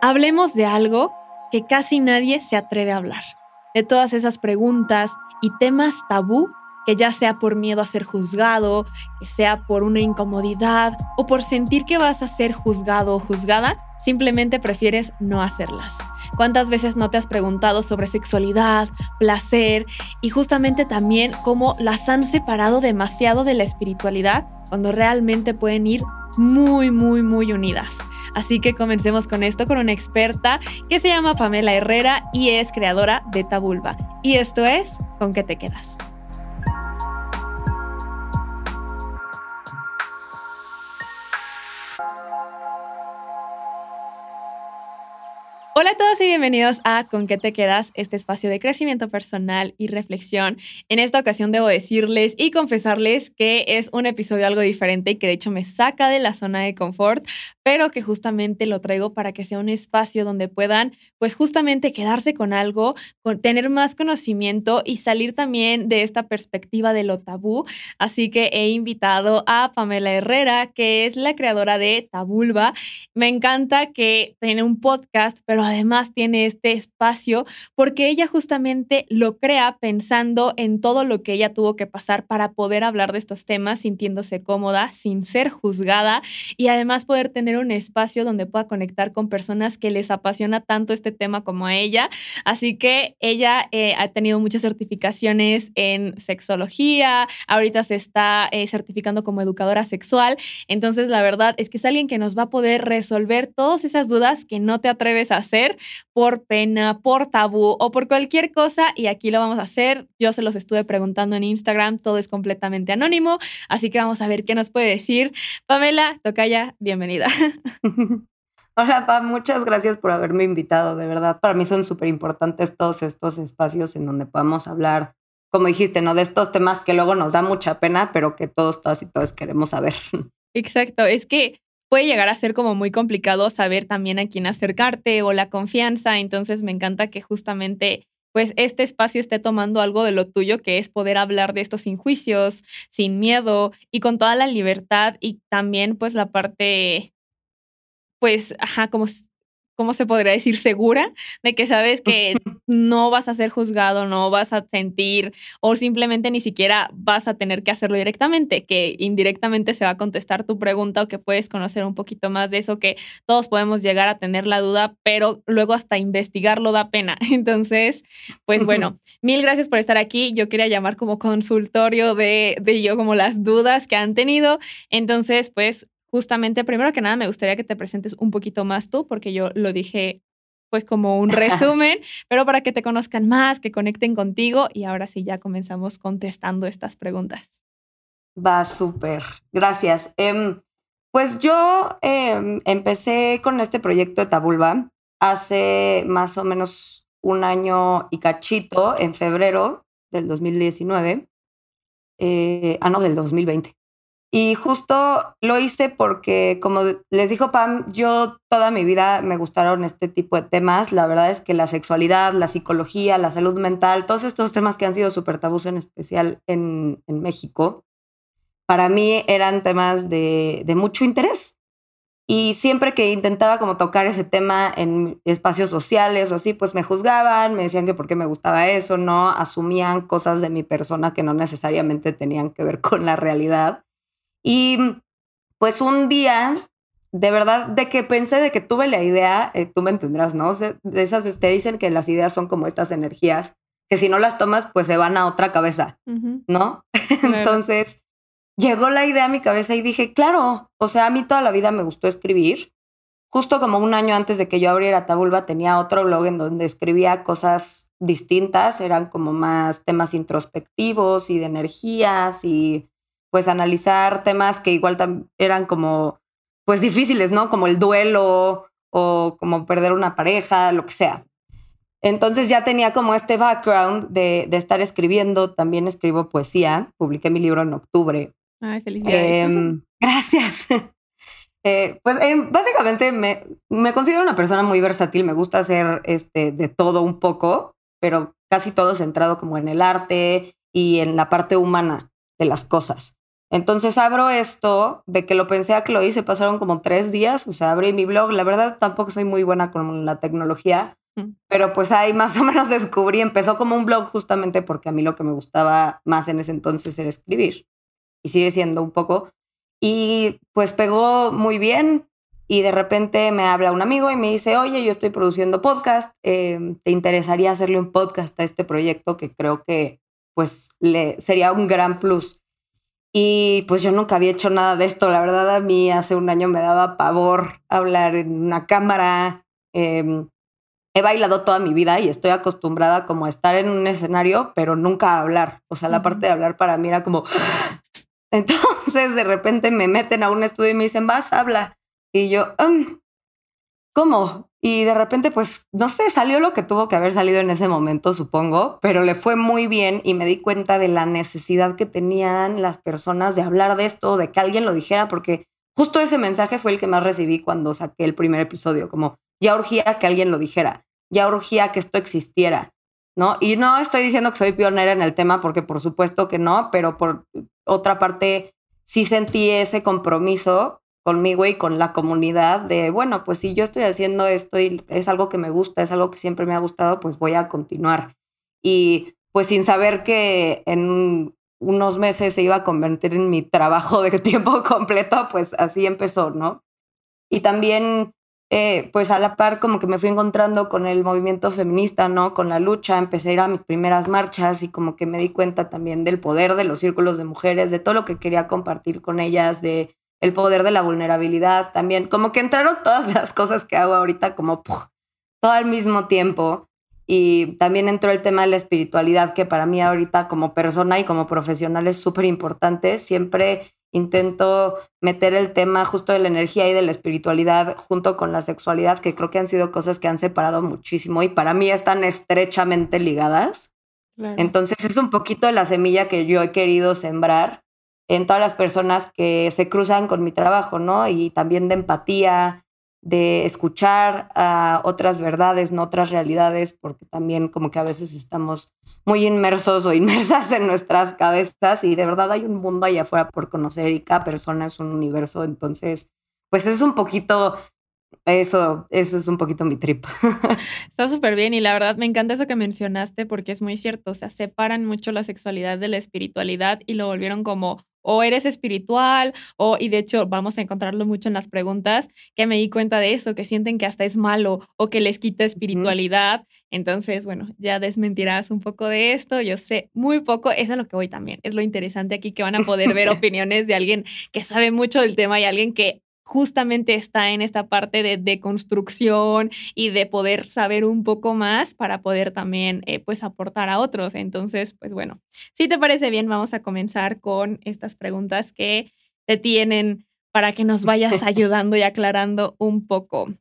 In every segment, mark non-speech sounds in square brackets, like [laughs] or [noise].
hablemos de algo que casi nadie se atreve a hablar. De todas esas preguntas y temas tabú que ya sea por miedo a ser juzgado, que sea por una incomodidad o por sentir que vas a ser juzgado o juzgada, simplemente prefieres no hacerlas. ¿Cuántas veces no te has preguntado sobre sexualidad, placer y justamente también cómo las han separado demasiado de la espiritualidad cuando realmente pueden ir muy, muy, muy unidas? Así que comencemos con esto con una experta que se llama Pamela Herrera y es creadora de Tabulba. Y esto es ¿Con qué te quedas? Hola a todos y bienvenidos a Con qué te quedas, este espacio de crecimiento personal y reflexión. En esta ocasión debo decirles y confesarles que es un episodio algo diferente y que de hecho me saca de la zona de confort, pero que justamente lo traigo para que sea un espacio donde puedan pues justamente quedarse con algo, tener más conocimiento y salir también de esta perspectiva de lo tabú. Así que he invitado a Pamela Herrera, que es la creadora de Tabulba. Me encanta que tiene un podcast, pero además tiene este espacio porque ella justamente lo crea pensando en todo lo que ella tuvo que pasar para poder hablar de estos temas sintiéndose cómoda, sin ser juzgada y además poder tener un espacio donde pueda conectar con personas que les apasiona tanto este tema como a ella. Así que ella eh, ha tenido muchas certificaciones en sexología, ahorita se está eh, certificando como educadora sexual, entonces la verdad es que es alguien que nos va a poder resolver todas esas dudas que no te atreves a hacer por pena, por tabú o por cualquier cosa y aquí lo vamos a hacer. Yo se los estuve preguntando en Instagram, todo es completamente anónimo, así que vamos a ver qué nos puede decir. Pamela, Tocaya, bienvenida. [laughs] Hola, Pam, muchas gracias por haberme invitado, de verdad. Para mí son súper importantes todos estos espacios en donde podamos hablar, como dijiste, ¿no? De estos temas que luego nos da mucha pena, pero que todos, todas y todos queremos saber. Exacto, es que puede llegar a ser como muy complicado saber también a quién acercarte o la confianza. Entonces me encanta que justamente pues este espacio esté tomando algo de lo tuyo, que es poder hablar de estos sin juicios, sin miedo y con toda la libertad y también pues la parte, pues, ajá, como ¿cómo se podría decir? Segura de que sabes que no vas a ser juzgado, no vas a sentir o simplemente ni siquiera vas a tener que hacerlo directamente, que indirectamente se va a contestar tu pregunta o que puedes conocer un poquito más de eso, que todos podemos llegar a tener la duda, pero luego hasta investigarlo da pena. [laughs] Entonces, pues bueno, [laughs] mil gracias por estar aquí. Yo quería llamar como consultorio de, de yo como las dudas que han tenido. Entonces, pues justamente, primero que nada, me gustaría que te presentes un poquito más tú, porque yo lo dije pues como un resumen, [laughs] pero para que te conozcan más, que conecten contigo y ahora sí ya comenzamos contestando estas preguntas. Va súper, gracias. Em, pues yo em, empecé con este proyecto de Tabulba hace más o menos un año y cachito, en febrero del 2019, eh, ah, no, del 2020. Y justo lo hice porque, como les dijo Pam, yo toda mi vida me gustaron este tipo de temas. La verdad es que la sexualidad, la psicología, la salud mental, todos estos temas que han sido súper tabús en especial en, en, México, para mí eran temas de, de mucho interés. Y siempre que intentaba como tocar ese tema en espacios sociales o así, pues me juzgaban, me decían que por qué me gustaba eso, no asumían cosas de mi persona que no necesariamente tenían que ver con la realidad. Y pues un día, de verdad, de que pensé, de que tuve la idea, eh, tú me entenderás, ¿no? de esas veces te dicen que las ideas son como estas energías, que si no las tomas, pues se van a otra cabeza, ¿no? [laughs] Entonces, llegó la idea a mi cabeza y dije, claro, o sea, a mí toda la vida me gustó escribir. Justo como un año antes de que yo abriera Tabulba, tenía otro blog en donde escribía cosas distintas, eran como más temas introspectivos y de energías y pues analizar temas que igual eran como pues difíciles, ¿no? Como el duelo o como perder una pareja, lo que sea. Entonces ya tenía como este background de, estar escribiendo, también escribo poesía, publiqué mi libro en octubre. Ay, felicidades. Em, [laughs] gracias. [laughs] Eh, pues em, básicamente me, me, considero una persona muy versátil, me gusta hacer este, de todo un poco, pero casi todo centrado como en el arte y en la parte humana de las cosas. Entonces abro esto, de que lo pensé a que lo hice, pasaron como tres días, o sea, abrí mi blog, la verdad tampoco soy muy buena con la tecnología, mm. pero pues ahí más o menos descubrí, empezó como un blog justamente porque a mí lo que me gustaba más en ese entonces era escribir, y sigue siendo un poco, y pues pegó muy bien, y de repente me habla un amigo y me dice, oye, yo estoy produciendo podcast, em, ¿te interesaría hacerle un podcast a este proyecto que creo que pues le sería un gran plus? Y pues yo nunca había hecho nada de esto. La verdad, a mí hace un año me daba pavor hablar en una cámara. Em, he bailado toda mi vida y estoy acostumbrada como a estar en un escenario, pero nunca a hablar. O sea, la parte de hablar para mí era como... [laughs] Entonces de repente me meten a un estudio y me dicen, vas, habla. Y yo, um, ¿cómo? Y de repente, pues, no sé, salió lo que tuvo que haber salido en ese momento, supongo, pero le fue muy bien y me di cuenta de la necesidad que tenían las personas de hablar de esto, de que alguien lo dijera, porque justo ese mensaje fue el que más recibí cuando saqué el primer episodio, como ya urgía que alguien lo dijera, ya urgía que esto existiera, ¿no? Y no estoy diciendo que soy pionera en el tema, porque por supuesto que no, pero por otra parte sí sentí ese compromiso conmigo y con la comunidad de, bueno, pues si yo estoy haciendo esto y es algo que me gusta, es algo que siempre me ha gustado, pues voy a continuar. Y pues sin saber que en unos meses se iba a convertir en mi trabajo de [laughs] tiempo completo, pues así empezó, ¿no? Y también, eh, pues a la par, como que me fui encontrando con el movimiento feminista, ¿no? Con la lucha, empecé a ir a mis primeras marchas y como que me di cuenta también del poder de los círculos de mujeres, de todo lo que quería compartir con ellas, de el poder de la vulnerabilidad también. Como que entraron [laughs] todas las cosas que hago ahorita como todo al mismo tiempo. Y también entró el tema de la espiritualidad, que para mí ahorita como persona y como profesional es súper importante. Siempre intento meter el tema justo de la energía y de la espiritualidad junto con la sexualidad, que creo que han sido cosas que han separado muchísimo y para mí están estrechamente ligadas. Entonces es un poquito de la semilla que yo he querido sembrar en todas las personas que se cruzan con mi trabajo, ¿no? Y también de empatía, de escuchar a otras verdades, no otras realidades, porque también como que a veces estamos muy inmersos o [laughs] inmersas en nuestras cabezas y de verdad hay un mundo allá afuera por conocer y cada persona es un universo, entonces pues es un poquito eso, eso es un poquito mi trip. [laughs] Está súper bien y la verdad me encanta eso que mencionaste porque es muy cierto, o sea, separan mucho la sexualidad de la espiritualidad y lo volvieron como o eres espiritual, o, y de hecho vamos a encontrarlo mucho en las preguntas, que me di cuenta de eso, que sienten que hasta es malo o que les quita espiritualidad. Entonces, bueno, ya desmentirás un poco de esto, yo sé muy poco, eso es lo que voy también, es lo interesante aquí que van a poder ver [laughs] opiniones de alguien que sabe mucho del tema y alguien que justamente está en esta parte de deconstrucción y de poder saber un poco más para poder también eh, pues aportar a otros. Entonces, pues bueno, si te parece bien, vamos a comenzar con estas preguntas que te tienen para que nos vayas [laughs] ayudando y aclarando un poco.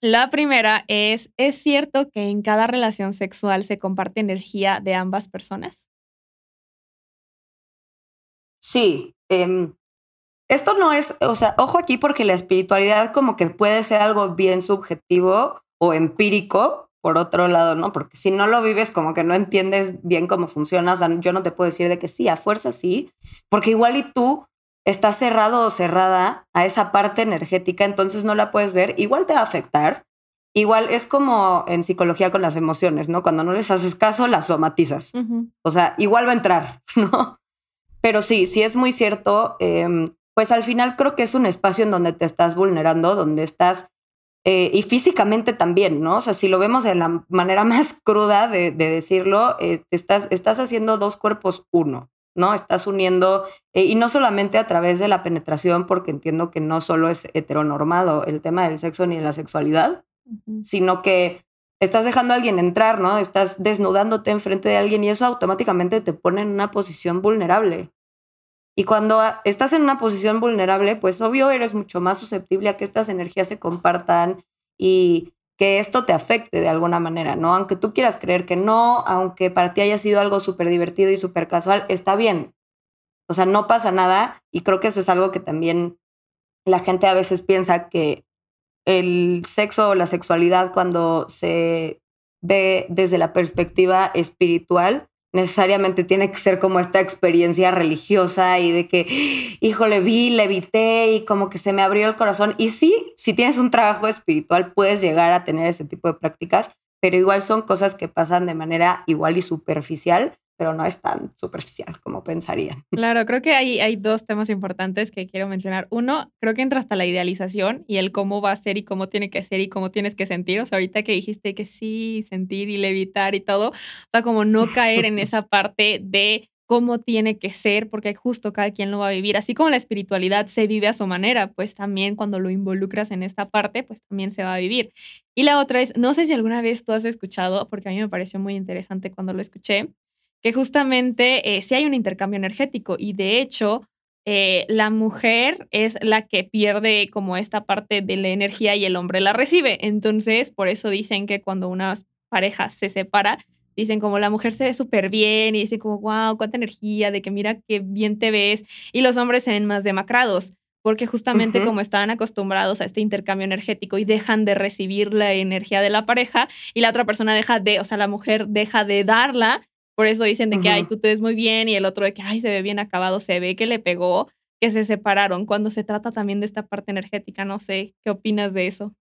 La primera es, ¿es cierto que en cada relación sexual se comparte energía de ambas personas? Sí, eh, esto no es, o sea, ojo aquí porque la espiritualidad como que puede ser algo bien subjetivo o empírico, por otro lado, ¿no? Porque si no lo vives como que no entiendes bien cómo funciona, o sea, yo no te puedo decir de que sí, a fuerza sí, porque igual y tú estás cerrado o cerrada a esa parte energética, entonces no la puedes ver, igual te va a afectar. Igual es como en psicología con las emociones, ¿no? Cuando no les haces caso, las somatizas. O sea, igual va a entrar, [laughs] ¿no? Pero sí, sí es muy cierto. Eh, pues al final creo que es un espacio en donde te estás vulnerando, donde estás, eh, y físicamente también, ¿no? O sea, si lo vemos de la manera [laughs] más cruda de, decirlo, eh, estás, estás haciendo dos cuerpos uno, ¿no? Estás uniendo, eh, y no solamente a través de la penetración, porque entiendo que no solo es heteronormado el tema del sexo ni de la sexualidad, sino que estás dejando a alguien entrar, ¿no? Estás desnudándote enfrente de alguien y eso automáticamente te pone en una posición vulnerable. Y cuando estás en una posición vulnerable, pues obvio eres mucho más susceptible a que estas energías se compartan y que esto te afecte de alguna manera, ¿no? Aunque tú quieras creer que no, aunque para ti haya sido algo súper divertido y súper casual, está bien. O sea, no pasa nada y creo que eso es algo que también la gente a veces piensa que el sexo o la sexualidad cuando se ve desde la perspectiva espiritual, necesariamente tiene que ser como esta experiencia religiosa y de que, híjole, vi, levité y como que se me abrió el corazón. Y sí, si tienes un trabajo espiritual, puedes llegar a tener ese tipo de prácticas, pero igual son cosas que pasan de manera igual y superficial pero no es tan superficial como pensaría. [laughs] Claro, creo que hay, hay dos temas importantes que quiero mencionar. Uno, creo que entra hasta la idealización y el cómo va a ser y cómo tiene que ser y cómo tienes que sentir. O sea, ahorita que dijiste que sí, sentir y levitar y todo, o sea, como no [laughs] caer en esa parte de cómo tiene que ser, porque justo cada quien lo va a vivir. Así como la espiritualidad se vive a su manera, pues también cuando lo involucras en esta parte, pues también se va a vivir. Y la otra es, no sé si alguna vez tú has escuchado, porque a mí me pareció muy interesante cuando lo escuché, que justamente eh, sí hay un intercambio energético y de hecho eh, la mujer es la que pierde como esta parte de la energía y el hombre la recibe. Entonces, por eso dicen que cuando una pareja se separa, dicen como la mujer se ve súper bien y dicen como, wow, cuánta energía, de que mira qué bien te ves. Y los hombres se ven más demacrados porque justamente como estaban acostumbrados a este intercambio energético y dejan de recibir la energía de la pareja y la otra persona deja de, o sea, la mujer deja de darla, por eso dicen de que, ay, tú te ves muy bien y el otro de que, ay, se ve bien acabado, se ve que le pegó, que se separaron. Cuando se trata también de esta parte energética, no sé, ¿qué opinas de eso?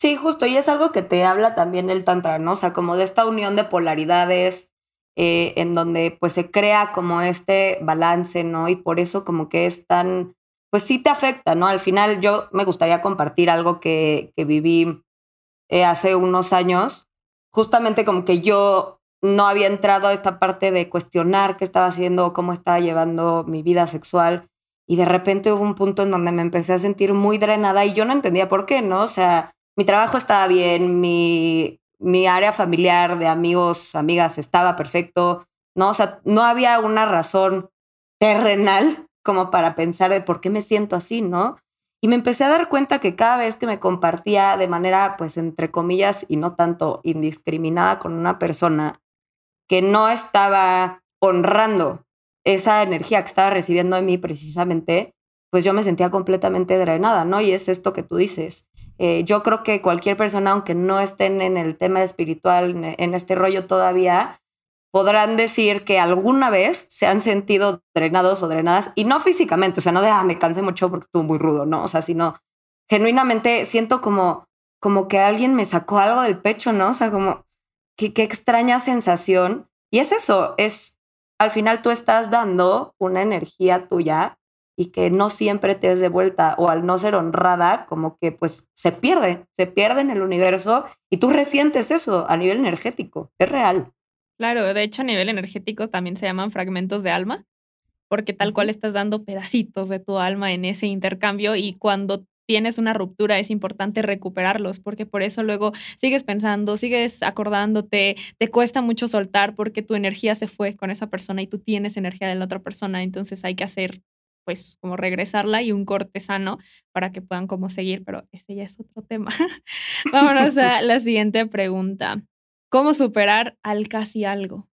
Sí, justo, y es algo que te habla también el Tantra, ¿no? O sea, como de esta unión de polaridades, eh, en donde pues se crea como este balance, ¿no? Y por eso como que es tan, pues sí te afecta, ¿no? Al final yo me gustaría compartir algo que, que viví eh, hace unos años, justamente como que yo no había entrado a esta parte de cuestionar qué estaba haciendo, cómo estaba llevando mi vida sexual. Y de repente hubo un punto en donde me empecé a sentir muy drenada y yo no entendía por qué, ¿no? O sea, mi trabajo estaba bien, mi, mi área familiar de amigos, amigas estaba perfecto, ¿no? O sea, no había una razón terrenal como para pensar de por qué me siento así, ¿no? Y me empecé a dar cuenta que cada vez que me compartía de manera, pues, entre comillas, y no tanto indiscriminada con una persona, que no estaba honrando esa energía que estaba recibiendo de mí precisamente, pues yo me sentía completamente drenada, ¿no? Y es esto que tú dices. Eh, yo creo que cualquier persona, aunque no estén en el tema espiritual, en este rollo todavía, podrán decir que alguna vez se han sentido drenados o drenadas, y no físicamente, o sea, no de, ah, me cansé mucho porque estuvo muy rudo, ¿no? O sea, sino genuinamente siento como, como que alguien me sacó algo del pecho, ¿no? O sea, como, qué, extraña sensación. Y es eso, es al final tú estás dando una energía tuya y que no siempre te es de vuelta o al no ser honrada, como que pues se pierde, se pierde en el universo y tú resientes eso a nivel energético, es real. Claro, de hecho a nivel energético también se llaman fragmentos de alma, porque tal cual estás dando pedacitos de tu alma en ese intercambio y cuando tienes una ruptura, es importante recuperarlos, porque por eso luego sigues pensando, sigues acordándote, te cuesta mucho soltar porque tu energía se fue con esa persona y tú tienes energía de la otra persona, entonces hay que hacer pues como regresarla y un corte sano para que puedan como seguir, pero ese ya es otro tema. [laughs] Vámonos a la siguiente pregunta. ¿Cómo superar al casi algo?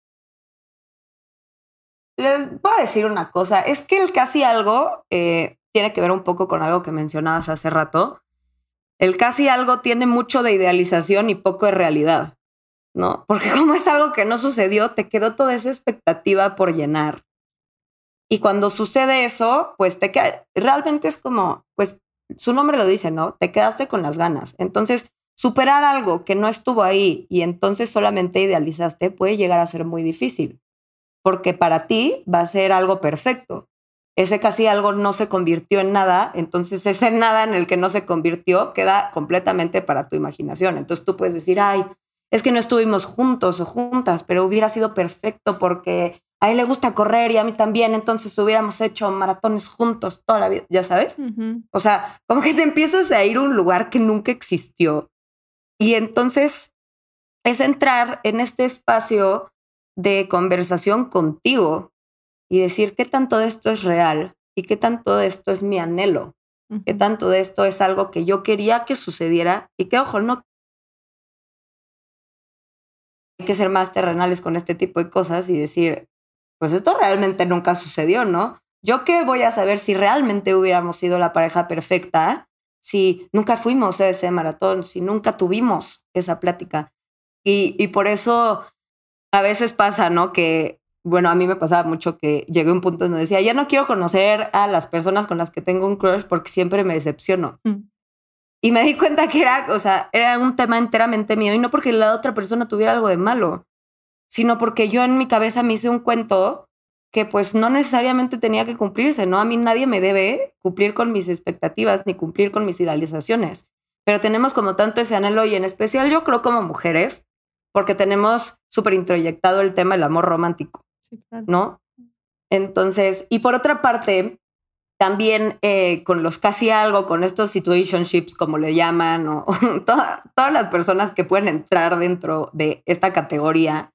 Les voy a decir una cosa, es que el casi algo eh, tiene que ver un poco con algo que mencionabas hace rato. El casi algo tiene mucho de idealización y poco de realidad, ¿no? [laughs] Porque como es algo que no sucedió, te quedó toda esa expectativa por llenar. Y cuando sucede eso, pues te queda, realmente es como, pues su nombre lo dice, ¿no? Te quedaste con las ganas. Entonces, superar algo que no estuvo ahí y entonces solamente idealizaste puede llegar a ser muy difícil, porque para ti va a ser algo perfecto, ese casi algo no se convirtió en nada, entonces ese nada en el que no se convirtió queda completamente para tu imaginación. Entonces tú puedes decir, ay, es que no estuvimos juntos o juntas, pero hubiera sido perfecto porque a él le gusta correr y a mí también, entonces hubiéramos hecho maratones juntos toda la vida, ya sabes. O sea, como que te empiezas a ir a un lugar que nunca existió. Y entonces es entrar en este espacio de conversación contigo y decir qué tanto de esto es real y qué tanto de esto es mi anhelo, qué tanto de esto es algo que yo quería que sucediera y que, ojo, no hay que ser más terrenales con este tipo de cosas y decir, pues esto realmente nunca sucedió, ¿no? Yo qué voy a saber si realmente hubiéramos sido la pareja perfecta, si nunca fuimos a ese maratón, si nunca tuvimos esa plática. Y, y por eso a veces pasa, ¿no? Que, bueno, a mí me pasaba mucho que llegué a un punto donde decía, ya no quiero conocer a las personas con las que tengo un crush porque siempre me decepciono. Mm. Y me di cuenta que era, o sea, era un tema enteramente mío y no porque la otra persona tuviera algo de malo, sino porque yo en mi cabeza me hice un cuento que pues no necesariamente tenía que cumplirse, ¿no? A mí nadie me debe cumplir con mis expectativas ni cumplir con mis idealizaciones, pero tenemos como tanto ese anhelo y en especial yo creo como mujeres, porque tenemos súper introyectado el tema del amor romántico, ¿no? Entonces, y por otra parte, también eh, con los casi algo, con estos situationships, como le llaman, o [laughs] todas las personas que pueden entrar dentro de esta categoría,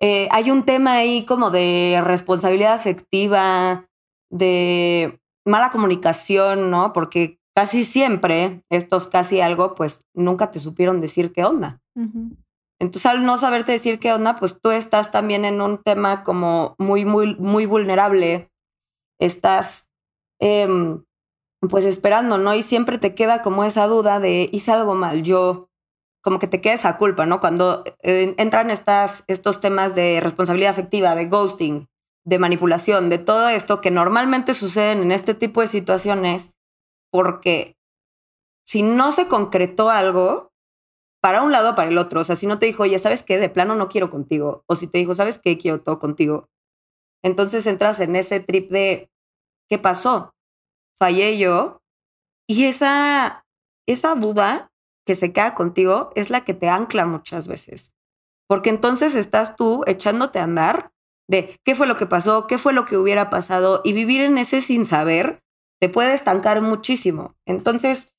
eh, hay un tema ahí como de responsabilidad afectiva, de mala comunicación, ¿no? Porque casi siempre estos casi algo, pues nunca te supieron decir qué onda. Entonces, al no saberte decir qué onda, pues tú estás también en un tema como muy, muy, muy vulnerable. Estás Em, pues esperando, ¿no? Y siempre te queda como esa duda de, hice algo mal, yo, como que te queda esa culpa, ¿no? Cuando eh, entran estas, estos temas de responsabilidad afectiva, de ghosting, de manipulación, de todo esto que normalmente suceden en este tipo de situaciones, porque si no se concretó algo, para un lado o para el otro, o sea, si no te dijo, oye, ¿sabes qué? De plano no quiero contigo, o si te dijo, ¿sabes qué? Quiero todo contigo. Entonces entras en ese trip de, ¿qué pasó? Fallé yo. Y esa, esa duda que se queda contigo es la que te ancla muchas veces. Porque entonces estás tú echándote a andar de qué fue lo que pasó, qué fue lo que hubiera pasado y vivir en ese sin saber te puede estancar muchísimo. Entonces,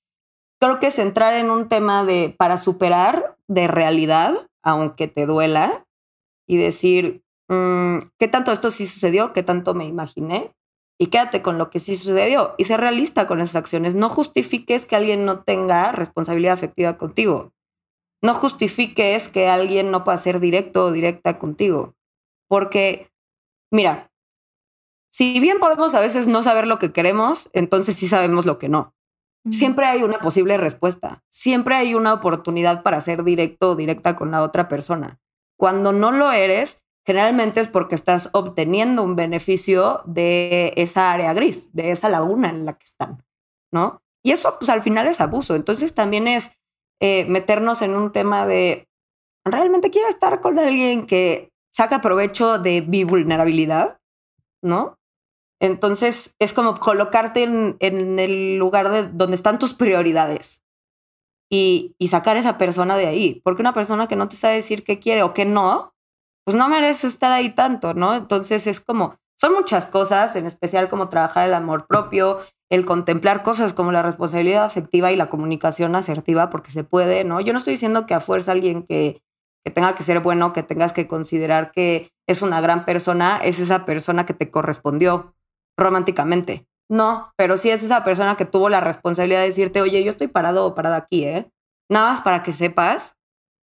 creo que es entrar en un tema de para superar de realidad, aunque te duela, y decir, mm, ¿qué tanto esto sí sucedió? ¿Qué tanto me imaginé? y quédate con lo que sí sucedió y sé realista con esas acciones. No justifiques que alguien no tenga responsabilidad afectiva contigo. No justifiques que alguien no pueda ser directo o directa contigo. Porque, mira, si bien podemos a veces no saber lo que queremos, entonces sí sabemos lo que no. Siempre hay una posible respuesta. Siempre hay una oportunidad para ser directo o directa con la otra persona. Cuando no lo eres, generalmente es porque estás obteniendo un beneficio de esa área gris, de esa laguna en la que están, ¿no? Y eso, pues al final es abuso. Entonces también es eh, meternos en un tema de, ¿realmente quiero estar con alguien que saca provecho de mi vulnerabilidad? ¿No? Entonces es como colocarte en, en el lugar de donde están tus prioridades y, y sacar a esa persona de ahí. Porque una persona que no te sabe decir qué quiere o qué no, pues no merece estar ahí tanto, ¿no? Entonces es como, son muchas cosas, en especial como trabajar el amor propio, el contemplar cosas como la responsabilidad afectiva y la comunicación asertiva, porque se puede, ¿no? Yo no estoy diciendo que a fuerza alguien que, que tenga que ser bueno, que tengas que considerar que es una gran persona, es esa persona que te correspondió románticamente. No, pero sí es esa persona que tuvo la responsabilidad de decirte, oye, yo estoy parado o parada aquí, ¿eh? Nada más para que sepas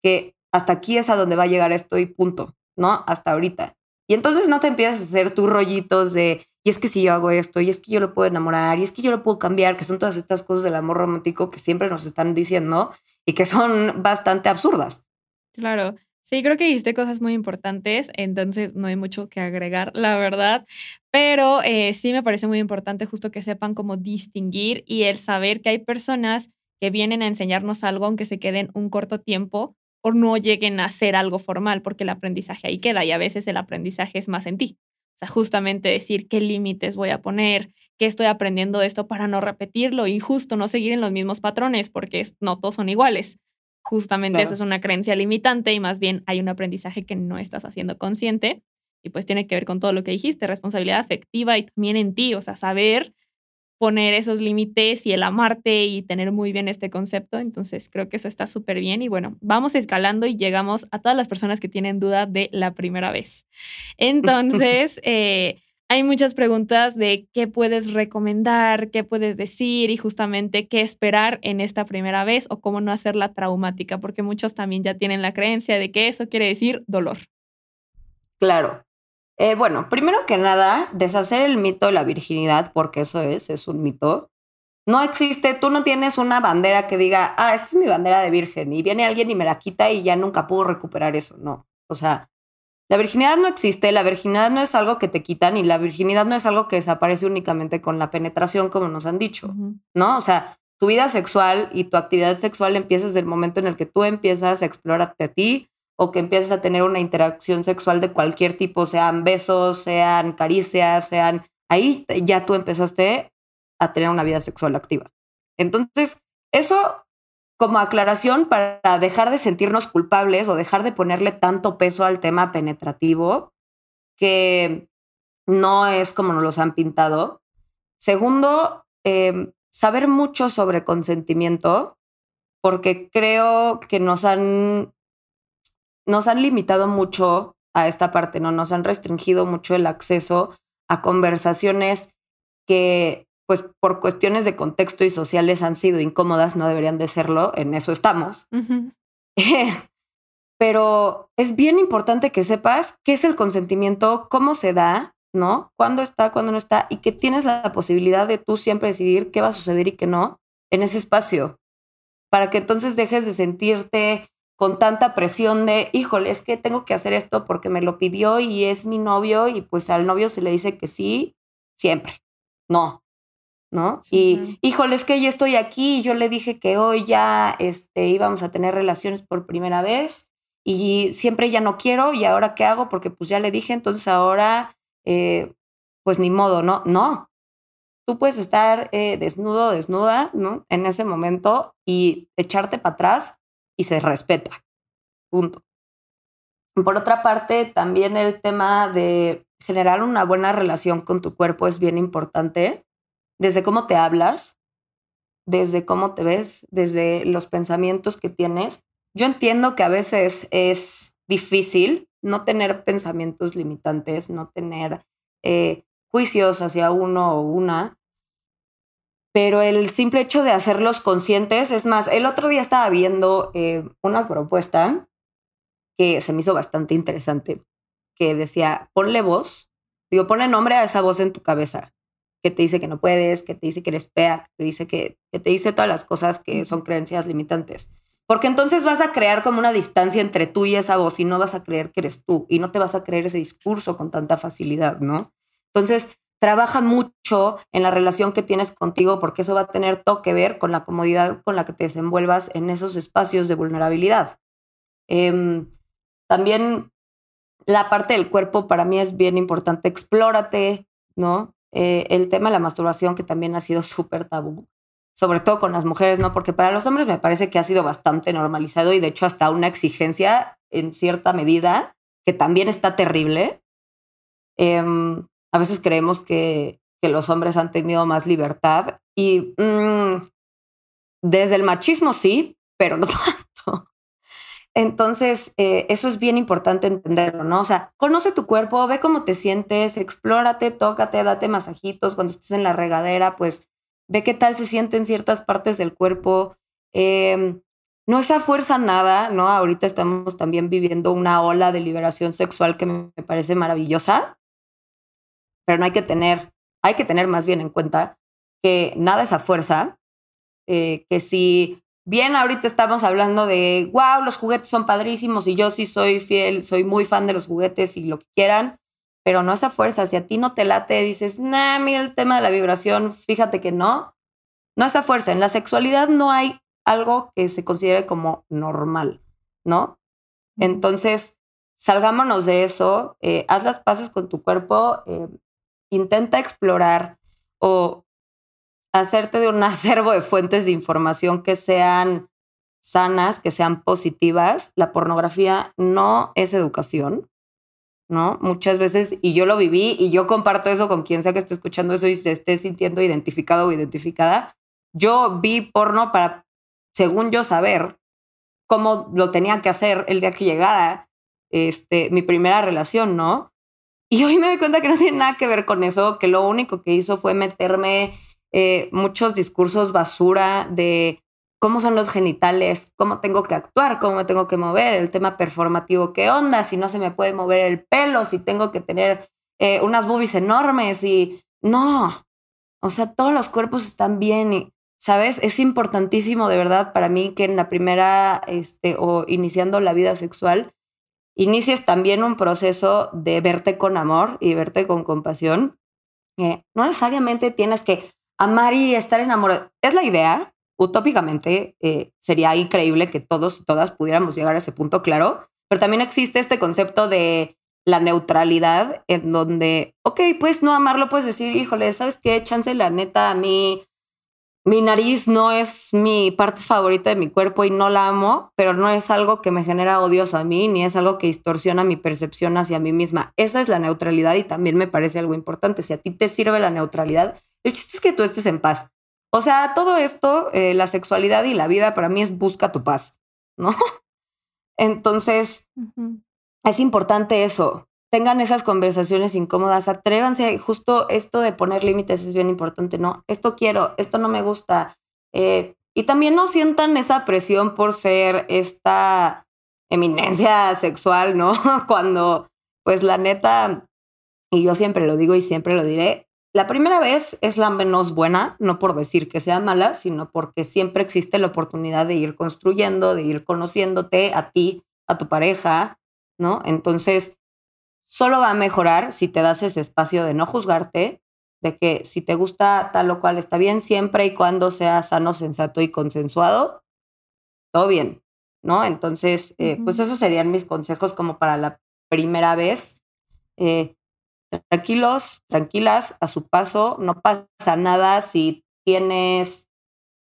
que hasta aquí es a donde va a llegar esto y punto. ¿no? Hasta ahorita. Y entonces no te empiezas a hacer tus rollitos de, y es que si yo hago esto, y es que yo lo puedo enamorar, y es que yo lo puedo cambiar, que son todas estas cosas del amor romántico que siempre nos están diciendo y que son bastante absurdas. Claro. Sí, creo que dijiste cosas muy importantes, entonces no hay mucho que agregar, la verdad, pero eh, sí me parece muy importante justo que sepan cómo distinguir y el saber que hay personas que vienen a enseñarnos algo aunque se queden un corto tiempo o no lleguen a hacer algo formal, porque el aprendizaje ahí queda y a veces el aprendizaje es más en ti. O sea, justamente decir qué límites voy a poner, qué estoy aprendiendo de esto para no repetirlo y justo no seguir en los mismos patrones, porque no todos son iguales. Justamente eso es una creencia limitante y más bien hay un aprendizaje que no estás haciendo consciente y pues tiene que ver con todo lo que dijiste, responsabilidad afectiva y también en ti, o sea, saber poner esos límites y el amarte y tener muy bien este concepto. Entonces creo que eso está súper bien y bueno, vamos escalando y llegamos a todas las personas que tienen duda de la primera vez. [laughs] Entonces, eh, hay muchas preguntas de qué puedes recomendar, qué puedes decir y justamente qué esperar en esta primera vez o cómo no hacerla traumática, porque muchos también ya tienen la creencia de que eso quiere decir dolor. Claro, eh, bueno, primero que nada, deshacer el mito de la virginidad, porque eso es, es un mito. No existe, tú no tienes una bandera que diga, ah, esta es mi bandera de virgen, y viene alguien y me la quita y ya nunca puedo recuperar eso. No. O sea, La virginidad no existe, la virginidad no es algo que te quitan y la virginidad no es algo que desaparece únicamente con la penetración, como nos han dicho, ¿no? O sea, tu vida sexual y tu actividad sexual empieza desde el momento en el que tú empiezas a explorarte a ti o que empiezas a tener una interacción sexual de cualquier tipo, sean besos, sean caricias, sean... Ahí ya tú empezaste a tener una vida sexual activa. Entonces, eso como aclaración para dejar de sentirnos culpables o dejar de ponerle tanto peso al tema penetrativo, que no es como nos los han pintado. Segundo, em, saber mucho sobre consentimiento, porque creo que nos han, nos han limitado mucho a esta parte, ¿no? Nos han restringido mucho el acceso a conversaciones que pues por cuestiones de contexto y sociales han sido incómodas, no deberían de serlo, en eso estamos. [laughs] Pero es bien importante que sepas qué es el consentimiento, cómo se da, ¿no? Cuándo está, cuándo no está, y que tienes la posibilidad de tú siempre decidir qué va a suceder y qué no en ese espacio, para que entonces dejes de sentirte con tanta presión de, híjole, es que tengo que hacer esto porque me lo pidió y es mi novio y pues al novio se le dice que sí, siempre. No, ¿no? Y, híjole, es que ya estoy aquí, yo le dije que hoy ya este, íbamos a tener relaciones por primera vez y siempre ya no quiero y ahora qué hago porque pues ya le dije, entonces ahora eh, pues ni modo, ¿no? No, tú puedes estar eh, desnudo, desnuda, ¿no? En ese momento y echarte para atrás y se respeta, punto. Por otra parte, también el tema de generar una buena relación con tu cuerpo es bien importante desde cómo te hablas, desde cómo te ves, desde los pensamientos que tienes. Yo entiendo que a veces es difícil no tener pensamientos limitantes, no tener eh, juicios hacia uno o una, pero el simple hecho de hacerlos conscientes, es más, el otro día estaba viendo eh, una propuesta que se me hizo bastante interesante, que decía, ponle voz, digo, ponle nombre a esa voz en tu cabeza que te dice que no puedes, que te dice que eres fea, que te dice que, que te dice todas las cosas que son creencias limitantes. Porque entonces vas a crear como una distancia entre tú y esa voz y no vas a creer que eres tú y no te vas a creer ese discurso con tanta facilidad, ¿no? Entonces, trabaja mucho en la relación que tienes contigo porque eso va a tener todo que ver con la comodidad con la que te desenvuelvas en esos espacios de vulnerabilidad. Em, también la parte del cuerpo para mí es bien importante. Explórate, ¿no? Eh, el tema de la masturbación, que también ha sido súper tabú, sobre todo con las mujeres, ¿no? Porque para los hombres me parece que ha sido bastante normalizado y de hecho hasta una exigencia en cierta medida, que también está terrible. Em, a veces creemos que, que, los hombres han tenido más libertad y mm, desde el machismo sí, pero no. Entonces, eh, eso es bien importante entenderlo, ¿no? O sea, conoce tu cuerpo, ve cómo te sientes, explórate, tócate, date masajitos. Cuando estés en la regadera, pues ve qué tal se sienten ciertas partes del cuerpo. Em, no es a fuerza nada, ¿no? Ahorita estamos también viviendo una ola de liberación sexual que me parece maravillosa, pero no hay que tener, hay que tener más bien en cuenta que nada es a fuerza, eh, que si bien ahorita estamos hablando de, wow, los juguetes son padrísimos y yo sí soy fiel, soy muy fan de los juguetes y lo que quieran, pero no esa fuerza. Si a ti no te late, dices, nah, mira el tema de la vibración, fíjate que no. No esa fuerza. En la sexualidad no hay algo que se considere como normal, ¿no? Entonces, salgámonos de eso, eh, haz las paces con tu cuerpo, eh, intenta explorar o hacerte de un [laughs] acervo de fuentes de información que sean sanas, que sean positivas. La pornografía no es educación, ¿no? Muchas veces, y yo lo viví, y yo comparto eso con quien sea que esté escuchando eso y se esté sintiendo identificado o identificada. Yo vi porno para, según yo, saber cómo lo tenía que hacer el día que llegara este, mi primera relación, ¿no? Y hoy me doy cuenta que no tiene nada que ver con eso, que lo único que hizo fue meterme eh, muchos discursos basura de cómo son los genitales, cómo tengo que actuar, cómo me tengo que mover, el tema performativo, qué onda, si no se me puede mover el pelo, si tengo que tener eh, unas boobies enormes y no, o sea, todos los cuerpos están bien y, ¿sabes? Es importantísimo de verdad para mí que en la primera, este, o iniciando la vida sexual, inicies también un proceso de verte con amor y verte con compasión. Eh, no necesariamente tienes que amar y estar enamorado. Es la idea, utópicamente eh, sería increíble que todos y todas pudiéramos llegar a ese punto, claro, pero también existe este concepto de la neutralidad en donde, ok, pues no amarlo, puedes decir, híjole, ¿sabes qué? Chance, la neta, a mí mi nariz no es mi parte favorita de mi cuerpo y no la amo, pero no es algo que me genera odios a mí, ni es algo que distorsiona mi percepción hacia mí misma. Esa es la neutralidad y también me parece algo importante. Si a ti te sirve la neutralidad, el chiste es que tú estés en paz. O sea, todo esto, eh, la sexualidad y la vida para mí es busca tu paz, ¿no? [laughs] Entonces, es importante eso tengan esas conversaciones incómodas, atrévanse, justo esto de poner límites es bien importante, ¿no? Esto quiero, esto no me gusta. Eh, y también no sientan esa presión por ser esta eminencia sexual, ¿no? [laughs] Cuando, pues la neta, y yo siempre lo digo y siempre lo diré, la primera vez es la menos buena, no por decir que sea mala, sino porque siempre existe la oportunidad de ir construyendo, de ir conociéndote a ti, a tu pareja, ¿no? Entonces, solo va a mejorar si te das ese espacio de no juzgarte, de que si te gusta tal o cual está bien, siempre y cuando sea sano, sensato y consensuado, todo bien, ¿no? Entonces, eh, pues esos serían mis consejos como para la primera vez. Eh, tranquilos, tranquilas, a su paso, no pasa nada si tienes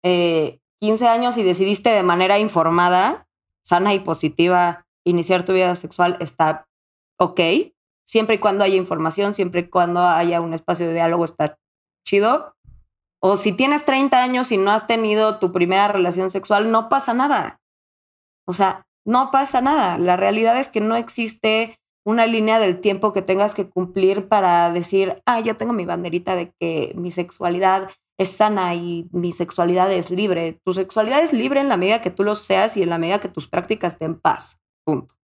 15 eh, años y decidiste de manera informada, sana y positiva iniciar tu vida sexual, está ok, siempre y cuando haya información, siempre y cuando haya un espacio de diálogo, está chido. O si tienes 30 años y no has tenido tu primera relación sexual, no pasa nada. O sea, no pasa nada. La realidad es que no existe una línea del tiempo que tengas que cumplir para decir, ah, yo tengo mi banderita de que mi sexualidad es sana y mi sexualidad es libre. Tu sexualidad es libre en la medida que tú lo seas y en la medida que tus prácticas estén en paz. Punto.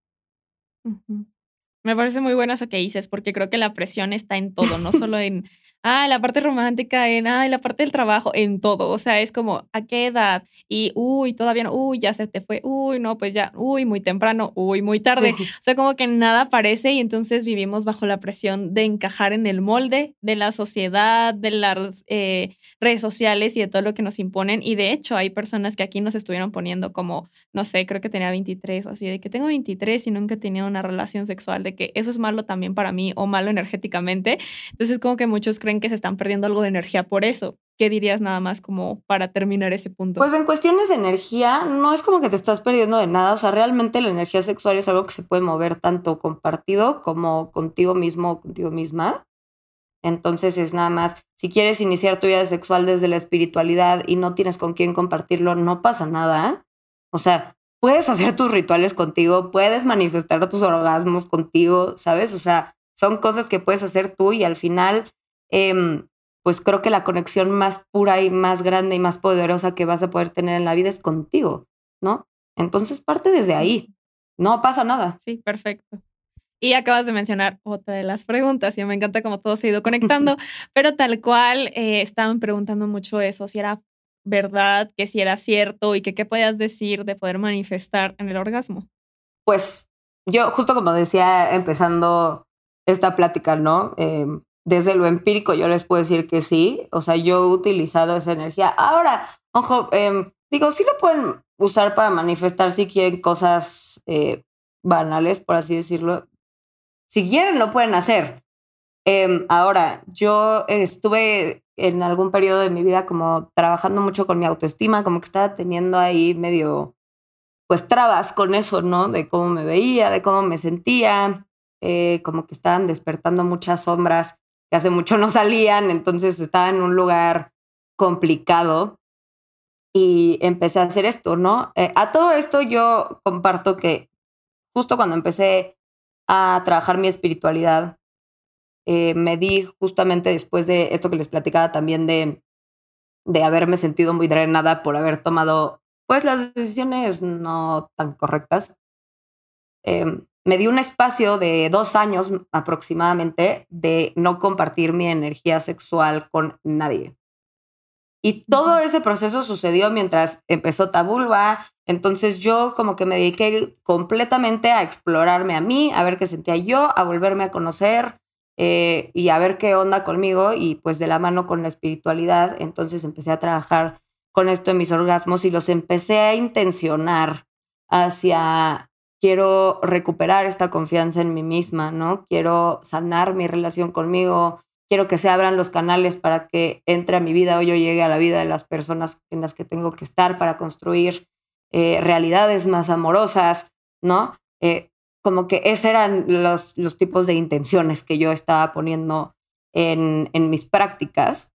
Me parece muy bueno eso que dices, porque creo que la presión está en todo, no solo en, ah, la parte romántica, en, ah, la parte del trabajo, en todo. O sea, es como, ¿a qué edad? Y, uy, todavía no, uy, ya se te fue, uy, no, pues ya, uy, muy temprano, uy, muy tarde. O sea, como que nada parece y entonces vivimos bajo la presión de encajar en el molde de la sociedad, de las eh, redes sociales y de todo lo que nos imponen. Y de hecho, hay personas que aquí nos estuvieron poniendo como, no sé, creo que tenía 23 o así, de que tengo 23 y nunca he tenido una relación sexual que eso es malo también para mí o malo energéticamente. Entonces, como que muchos creen que se están perdiendo algo de energía por eso. ¿Qué dirías nada más como para terminar ese punto? Pues en cuestiones de energía, no es como que te estás perdiendo de nada. O sea, realmente la energía sexual es algo que se puede mover tanto compartido como contigo mismo o contigo misma. Entonces es nada más, si quieres iniciar tu vida sexual desde la espiritualidad y no tienes con quién compartirlo, no pasa nada. O sea, puedes hacer tus rituales contigo, puedes manifestar tus orgasmos contigo, ¿sabes? O sea, son cosas que puedes hacer tú y al final, em, pues creo que la conexión más pura y más grande y más poderosa que vas a poder tener en la vida es contigo, ¿no? Entonces parte desde ahí, no pasa nada. Sí, perfecto. Y acabas de mencionar otra de las preguntas y me encanta cómo todo se ha ido conectando, [laughs] pero tal cual eh, estaban preguntando mucho eso, si era verdad, que si era cierto y que qué podías decir de poder manifestar en el orgasmo. Pues yo, justo como decía empezando esta plática, ¿no? Em, desde lo empírico yo les puedo decir que sí, o sea, yo he utilizado esa energía. Ahora, ojo, em, digo, sí lo pueden usar para manifestar si quieren cosas eh, banales, por así decirlo. Si quieren, lo pueden hacer. Em, ahora, yo estuve en algún periodo de mi vida como trabajando mucho con mi autoestima, como que estaba teniendo ahí medio, pues trabas con eso, ¿no? De cómo me veía, de cómo me sentía, eh, como que estaban despertando muchas sombras que hace mucho no salían, entonces estaba en un lugar complicado y empecé a hacer esto, ¿no? Eh, a todo esto yo comparto que justo cuando empecé a trabajar mi espiritualidad, eh, me di justamente después de esto que les platicaba también de, de haberme sentido muy drenada por haber tomado pues las decisiones no tan correctas. Em, me di un espacio de dos años aproximadamente de no compartir mi energía sexual con nadie. Y todo ese proceso sucedió mientras empezó Tabulba. Entonces yo como que me dediqué completamente a explorarme a mí, a ver qué sentía yo, a volverme a conocer eh, y a ver qué onda conmigo y pues de la mano con la espiritualidad. Entonces empecé a trabajar con esto en mis orgasmos y los empecé a intencionar hacia quiero recuperar esta confianza en mí misma, ¿no? Quiero sanar mi relación conmigo, quiero que se abran los canales para que entre a mi vida o yo llegue a la vida de las personas en las que tengo que estar para construir eh, realidades más amorosas, ¿no? Eh, como que esos eran los, los tipos de intenciones que yo estaba poniendo en, en mis prácticas.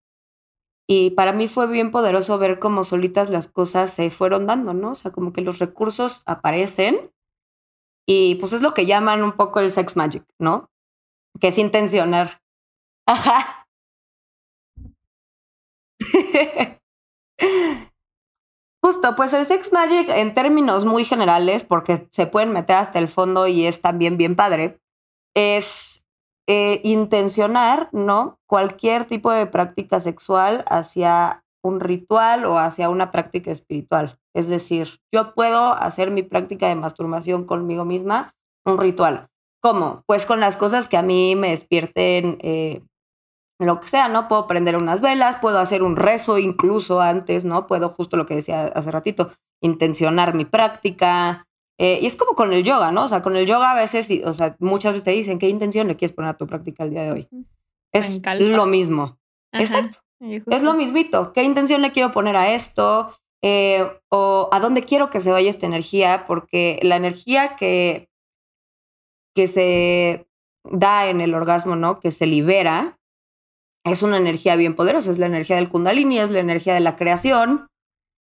Y para mí fue bien poderoso ver cómo solitas las cosas se fueron dando, ¿no? O sea, como que los recursos aparecen y pues es lo que llaman un poco el sex magic, ¿no? Que es intencionar. Ajá. [laughs] Justo, pues el sex magic en términos muy generales, porque se pueden meter hasta el fondo y es también bien padre, es eh, intencionar, ¿no? Cualquier tipo de práctica sexual hacia un ritual o hacia una práctica espiritual. Es decir, yo puedo hacer mi práctica de masturbación conmigo misma un ritual. ¿Cómo? Pues con las cosas que a mí me despierten eh, lo que sea, ¿no? Puedo prender unas velas, puedo hacer un rezo incluso antes, ¿no? Puedo, justo lo que decía hace ratito, intencionar mi práctica. Eh, y es como con el yoga, ¿no? O sea, con el yoga a veces, o sea, muchas veces te dicen, ¿qué intención le quieres poner a tu práctica el día de hoy? Es lo mismo. Exacto. Es lo mismito. ¿Qué intención le quiero poner a esto? Eh, o a dónde quiero que se vaya esta energía, porque la energía que, que se da en el orgasmo, ¿no? Que se libera, es una energía bien poderosa, es la energía del kundalini, es la energía de la creación.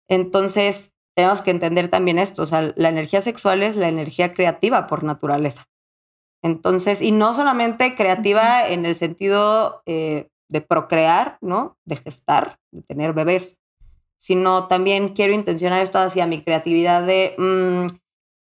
Entonces, tenemos que entender también esto, o sea, la energía sexual es la energía creativa por naturaleza. Entonces, y no solamente creativa en el sentido eh, de procrear, ¿no? De gestar, de tener bebés, sino también quiero intencionar esto hacia mi creatividad de, mm,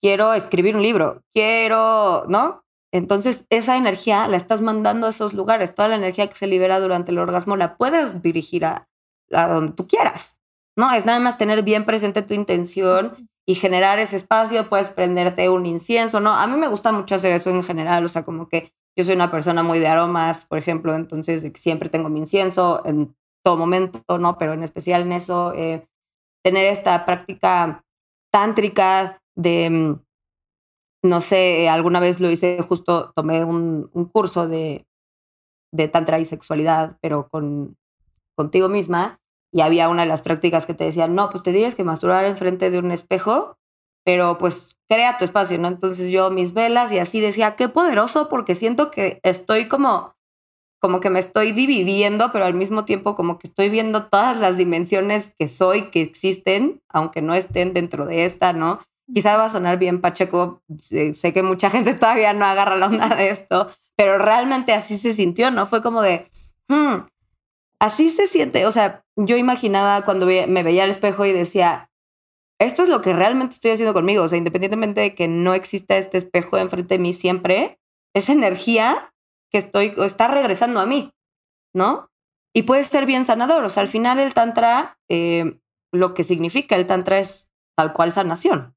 quiero escribir un libro, quiero, ¿no? Entonces, esa energía la estás mandando a esos lugares. Toda la energía que se libera durante el orgasmo la puedes dirigir a, donde tú quieras. No, es nada más tener bien presente tu intención y generar ese espacio. Puedes prenderte un incienso, ¿no? A mí me gusta mucho hacer eso en general. O sea, como que yo soy una persona muy de aromas, por ejemplo, entonces siempre tengo mi incienso en todo momento, ¿no? Pero en especial en eso, eh, tener esta práctica tántrica de mm, no sé, alguna vez lo hice, justo tomé un, curso de, de, tantra y sexualidad, pero con, contigo misma, y había una de las prácticas que te decían, no, pues te tienes que masturbar enfrente de un espejo, pero pues crea tu espacio, ¿no? Entonces yo mis velas y así decía, qué poderoso, porque siento que estoy como, como que me estoy dividiendo, pero al mismo tiempo como que estoy viendo todas las dimensiones que soy, que existen, aunque no estén dentro de esta, ¿no? Quizá va a sonar bien Pacheco, sé que mucha [laughs] gente todavía no agarra la onda de esto, pero realmente así se sintió, ¿no? Fue como de, hmm, así se siente, o sea, yo imaginaba cuando me veía al espejo y decía, esto es lo que realmente estoy haciendo conmigo, o sea, independientemente de que no exista este espejo enfrente de mí siempre, esa energía que estoy, está regresando a mí, ¿no? Y puede ser bien sanador, o sea, al final el tantra, eh, lo que significa el tantra es tal cual sanación.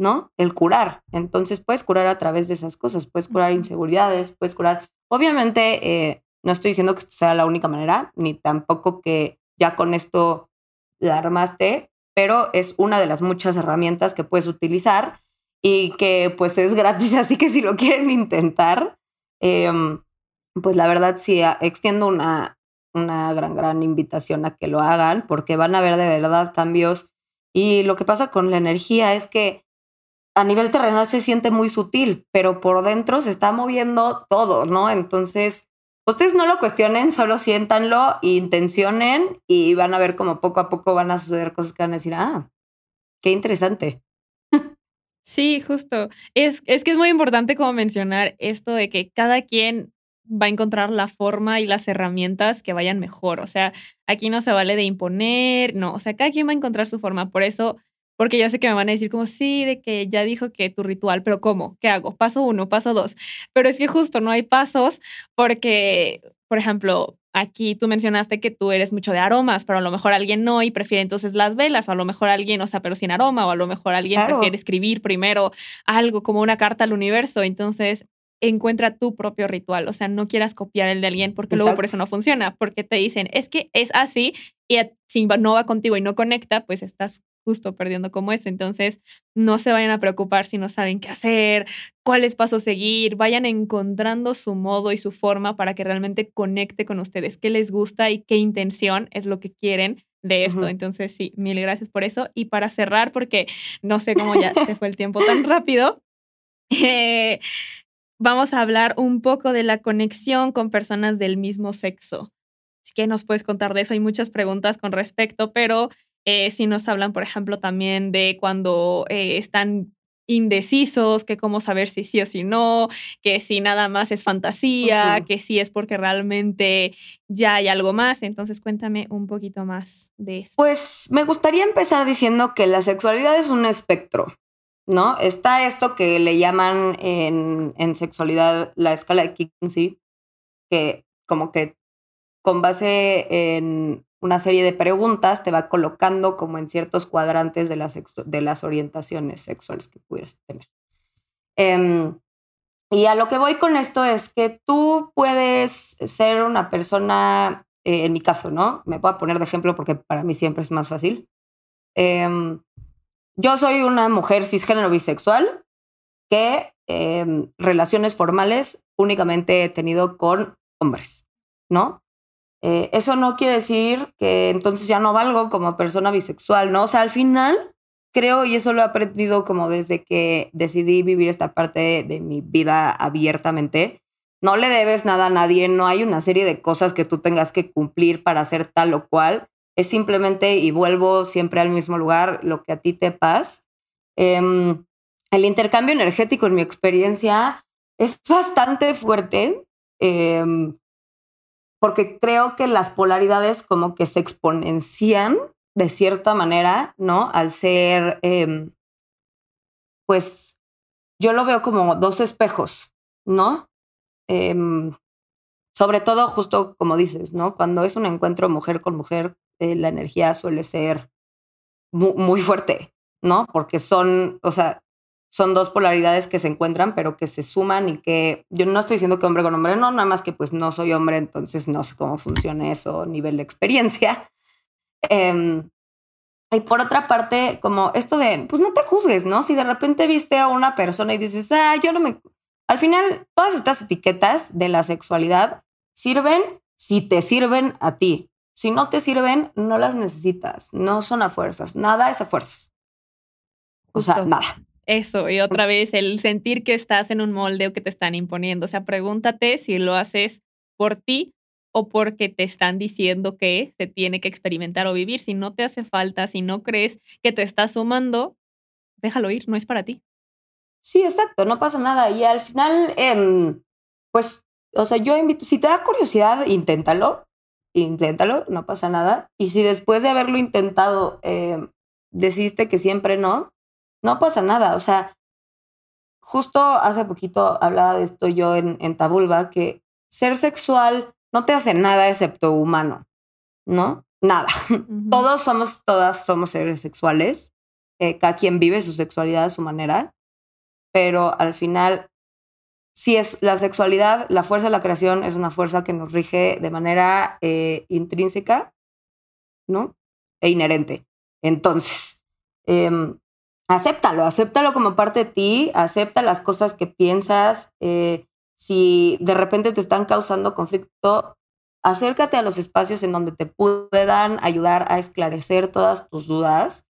¿no? El curar. Entonces puedes curar a través de esas cosas, puedes curar inseguridades, puedes curar. Obviamente, eh, no estoy diciendo que sea la única manera, ni tampoco que ya con esto la armaste, pero es una de las muchas herramientas que puedes utilizar y que pues es gratis, [laughs] así que si lo quieren intentar, em, pues la verdad sí, extiendo una, una gran, gran invitación a que lo hagan porque van a ver de verdad cambios. Y lo que pasa con la energía es que a nivel terrenal se siente muy sutil, pero por dentro se está moviendo todo, ¿no? Entonces, ustedes no lo cuestionen, solo siéntanlo, intencionen y van a ver como poco a poco van a suceder cosas que van a decir, ah, qué interesante. Sí, justo. Es, es que es muy importante como mencionar esto de que cada quien va a encontrar la forma y las herramientas que vayan mejor. O sea, aquí no se vale de imponer, no, o sea, cada quien va a encontrar su forma. Por eso porque ya sé que me van a decir como, sí, de que ya dijo que tu ritual, pero ¿cómo? ¿Qué hago? Paso uno, paso dos. Pero es que justo no hay pasos porque, por ejemplo, aquí tú mencionaste que tú eres mucho de aromas, pero a lo mejor alguien no y prefiere entonces las velas, o a lo mejor alguien, o sea, pero sin aroma, o a lo mejor alguien prefiere escribir primero algo como una carta al universo. Entonces, encuentra tu propio ritual, o sea, no quieras copiar el de alguien porque luego por eso no funciona, porque te dicen, es que es así y si no va contigo y no conecta, pues estás justo perdiendo como eso. Entonces, no se vayan a preocupar si no saben qué hacer, cuáles pasos seguir, vayan encontrando su modo y su forma para que realmente conecte con ustedes, qué les gusta y qué intención es lo que quieren de esto. Entonces, sí, mil gracias por eso. Y para cerrar, porque no sé cómo ya se fue el tiempo tan rápido, eh, vamos a hablar un poco de la conexión con personas del mismo sexo. ¿Qué nos puedes contar de eso? Hay muchas preguntas con respecto, pero eh, si nos hablan, por ejemplo, también de cuando eh, están indecisos, que cómo saber si sí o si no, que si nada más es fantasía, que si es porque realmente ya hay algo más. Entonces cuéntame un poquito más de eso. Pues me gustaría empezar diciendo que la sexualidad es un espectro, ¿no? Está esto que le llaman en, en sexualidad la escala de Kinsey, que como que con base en una serie de preguntas te va colocando como en ciertos cuadrantes de las, de las orientaciones sexuales que pudieras tener. Em, y a lo que voy con esto es que tú puedes ser una persona, eh, en mi caso, ¿no? Me voy a poner de ejemplo porque para mí siempre es más fácil. Em, yo soy una mujer cisgénero bisexual que em, relaciones formales únicamente he tenido con hombres, ¿no? Eh, eso no quiere decir que entonces ya no valgo como persona bisexual, ¿no? O sea, al final creo, y eso lo he aprendido como desde que decidí vivir esta parte de mi vida abiertamente, no le debes nada a nadie, no hay una serie de cosas que tú tengas que cumplir para hacer tal o cual, es simplemente, y vuelvo siempre al mismo lugar, lo que a ti te pasa. Em, el intercambio energético, en mi experiencia, es bastante fuerte. Em, porque creo que las polaridades como que se exponencian de cierta manera, ¿no? Al ser, em, pues, yo lo veo como dos espejos, ¿no? Em, sobre todo, justo como dices, ¿no? Cuando es un encuentro mujer con mujer, eh, la energía suele ser muy fuerte, ¿no? Porque son, o sea, son dos polaridades que se encuentran, pero que se suman y que yo no estoy diciendo que hombre con hombre, no, nada más que pues no soy hombre, entonces no sé cómo funciona eso, nivel de experiencia. [laughs] Em, y por otra parte, como esto de, pues no te juzgues, ¿no? Si de repente viste a una persona y dices, ah, yo no me... Al final, todas estas etiquetas de la sexualidad sirven si te sirven a ti. Si no te sirven, no las necesitas. No son a fuerzas. Nada es a fuerzas. O sea, nada. Eso, y otra vez el sentir que estás en un molde o que te están imponiendo. O sea, pregúntate si lo haces por ti o porque te están diciendo que se tiene que experimentar o vivir. Si no te hace falta, si no crees que te está sumando, déjalo ir, no es para ti. Sí, exacto, no pasa nada. Y al final, em, pues, o sea, yo invito, si te da curiosidad, inténtalo, inténtalo, no pasa nada. Y si después de haberlo intentado eh, decidiste que siempre no, no pasa nada. O sea, justo hace poquito hablaba de esto yo en, en Tabulba, que ser sexual no te hace nada excepto humano, ¿no? Nada. [laughs] Todos somos, todas somos seres sexuales. Eh, cada quien vive su sexualidad a su manera, pero al final, si es la sexualidad, la fuerza de la creación es una fuerza que nos rige de manera eh, intrínseca, ¿no? E inherente. Entonces, eh, acéptalo, acéptalo como parte de ti, acepta las cosas que piensas. Eh, si de repente te están causando conflicto, acércate a los espacios en donde te puedan ayudar a esclarecer todas tus dudas.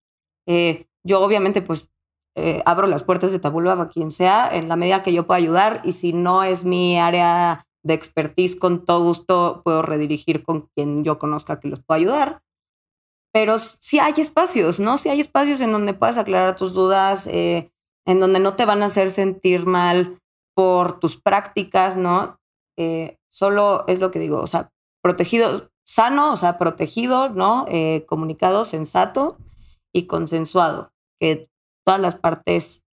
Eh, yo obviamente pues eh, abro las puertas de Tabulba a quien sea en la medida que yo pueda ayudar y si no es mi área de expertise, con todo gusto puedo redirigir con quien yo conozca que los pueda ayudar pero sí hay espacios, ¿no? Sí hay espacios en donde puedas aclarar tus dudas, eh, en donde no te van a hacer sentir mal por tus prácticas, ¿no? Eh, solo es lo que digo, o sea, protegido, sano, o sea, protegido, ¿no? Eh, comunicado, sensato y consensuado, que todas las partes,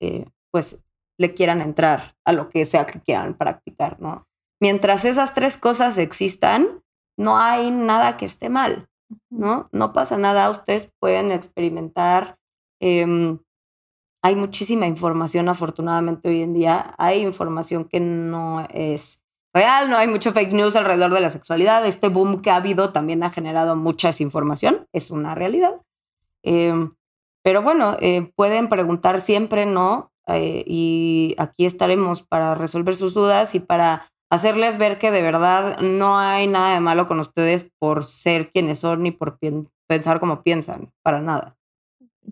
pues, le quieran entrar a lo que sea que quieran practicar, ¿no? Mientras esas tres cosas existan, no hay nada que esté mal, ¿no? No pasa nada, ustedes pueden experimentar. Em, hay muchísima información, afortunadamente, hoy en día. Hay información que no es real, no hay mucho fake news alrededor de la sexualidad. Este boom que ha habido también ha generado mucha desinformación, es una realidad. Em, pero bueno, eh, pueden preguntar siempre, ¿no? Eh, y aquí estaremos para resolver sus dudas y para hacerles ver que de verdad no hay nada de malo con ustedes por ser quienes son ni por pensar como piensan, para nada.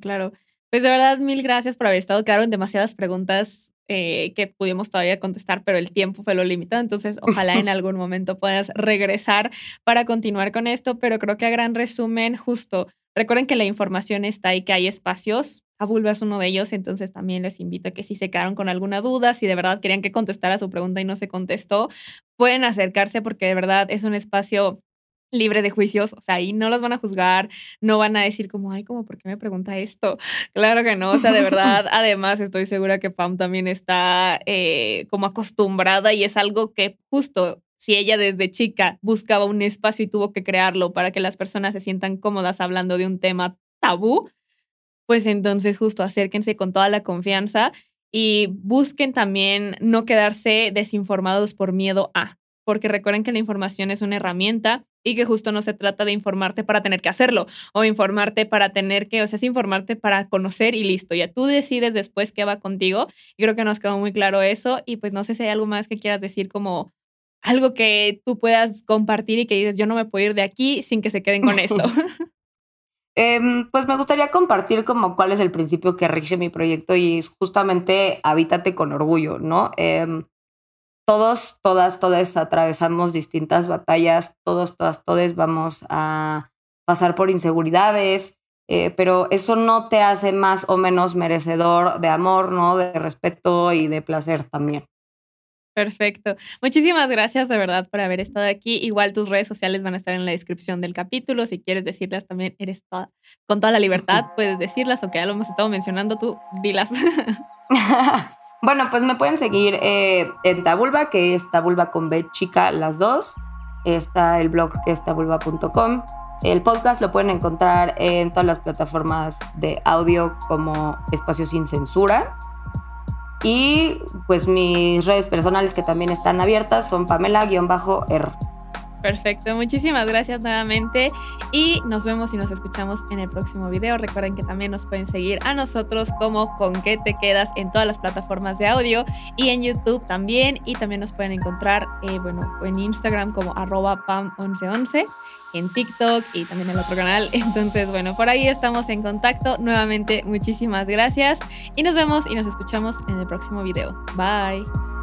Claro. Pues de verdad, mil gracias por haber estado. Quedaron demasiadas preguntas eh, que pudimos todavía contestar, pero el tiempo fue lo limitado. Entonces, ojalá en [laughs] algún momento puedas regresar para continuar con esto. Pero creo que a gran resumen, justo, recuerden que la información está ahí, que hay espacios Bulba es uno de ellos, entonces también les invito a que si se quedaron con alguna duda, si de verdad querían que contestara su pregunta y no se contestó, pueden acercarse porque de verdad es un espacio libre de juicios, o sea, y no los van a juzgar, no van a decir como, ay, como, ¿por qué me pregunta esto? [laughs] Claro que no, o sea, de [laughs] verdad, además estoy segura que Pam también está eh, como acostumbrada y es algo que justo si ella desde chica buscaba un espacio y tuvo que crearlo para que las personas se sientan cómodas hablando de un tema tabú, pues entonces justo acérquense con toda la confianza y busquen también no quedarse desinformados por miedo a, porque recuerden que la información es una herramienta y que justo no se trata de informarte para tener que hacerlo o informarte para tener que, o sea, es informarte para conocer y listo. Ya tú decides después qué va contigo. Y creo que nos quedó muy claro eso y pues no sé si hay algo más que quieras decir como algo que tú puedas compartir y que dices, yo no me puedo ir de aquí sin que se queden con esto. [laughs] Em, pues me gustaría compartir como cuál es el principio que rige mi proyecto y es justamente habítate con orgullo, ¿no? Em, todos, todas, todas atravesamos distintas batallas, todos, todas, todos vamos a pasar por inseguridades, eh, pero eso no te hace más o menos merecedor de amor, ¿no? De respeto y de placer también. Perfecto. Muchísimas gracias de verdad por haber estado aquí. Igual tus redes sociales van a estar en la descripción del capítulo. Si quieres decirlas también, eres con toda la libertad, [laughs] puedes decirlas, aunque ya lo hemos estado mencionando, tú dilas. [laughs] bueno, pues me pueden seguir eh, en Tabulba, que es Tabulba con B chica las dos. Está el blog que es tabulba.com. El podcast lo pueden encontrar en todas las plataformas de audio como Espacio Sin Censura. Y pues mis redes personales que también están abiertas son Pamela-R. Perfecto, muchísimas gracias nuevamente y nos vemos y nos escuchamos en el próximo video. Recuerden que también nos pueden seguir a nosotros como con qué te quedas en todas las plataformas de audio y en YouTube también y también nos pueden encontrar eh, bueno, en Instagram como arroba pam1111 en TikTok y también en el otro canal. [laughs] Entonces, bueno, por ahí estamos en contacto. Nuevamente, muchísimas gracias y nos vemos y nos escuchamos en el próximo video. Bye.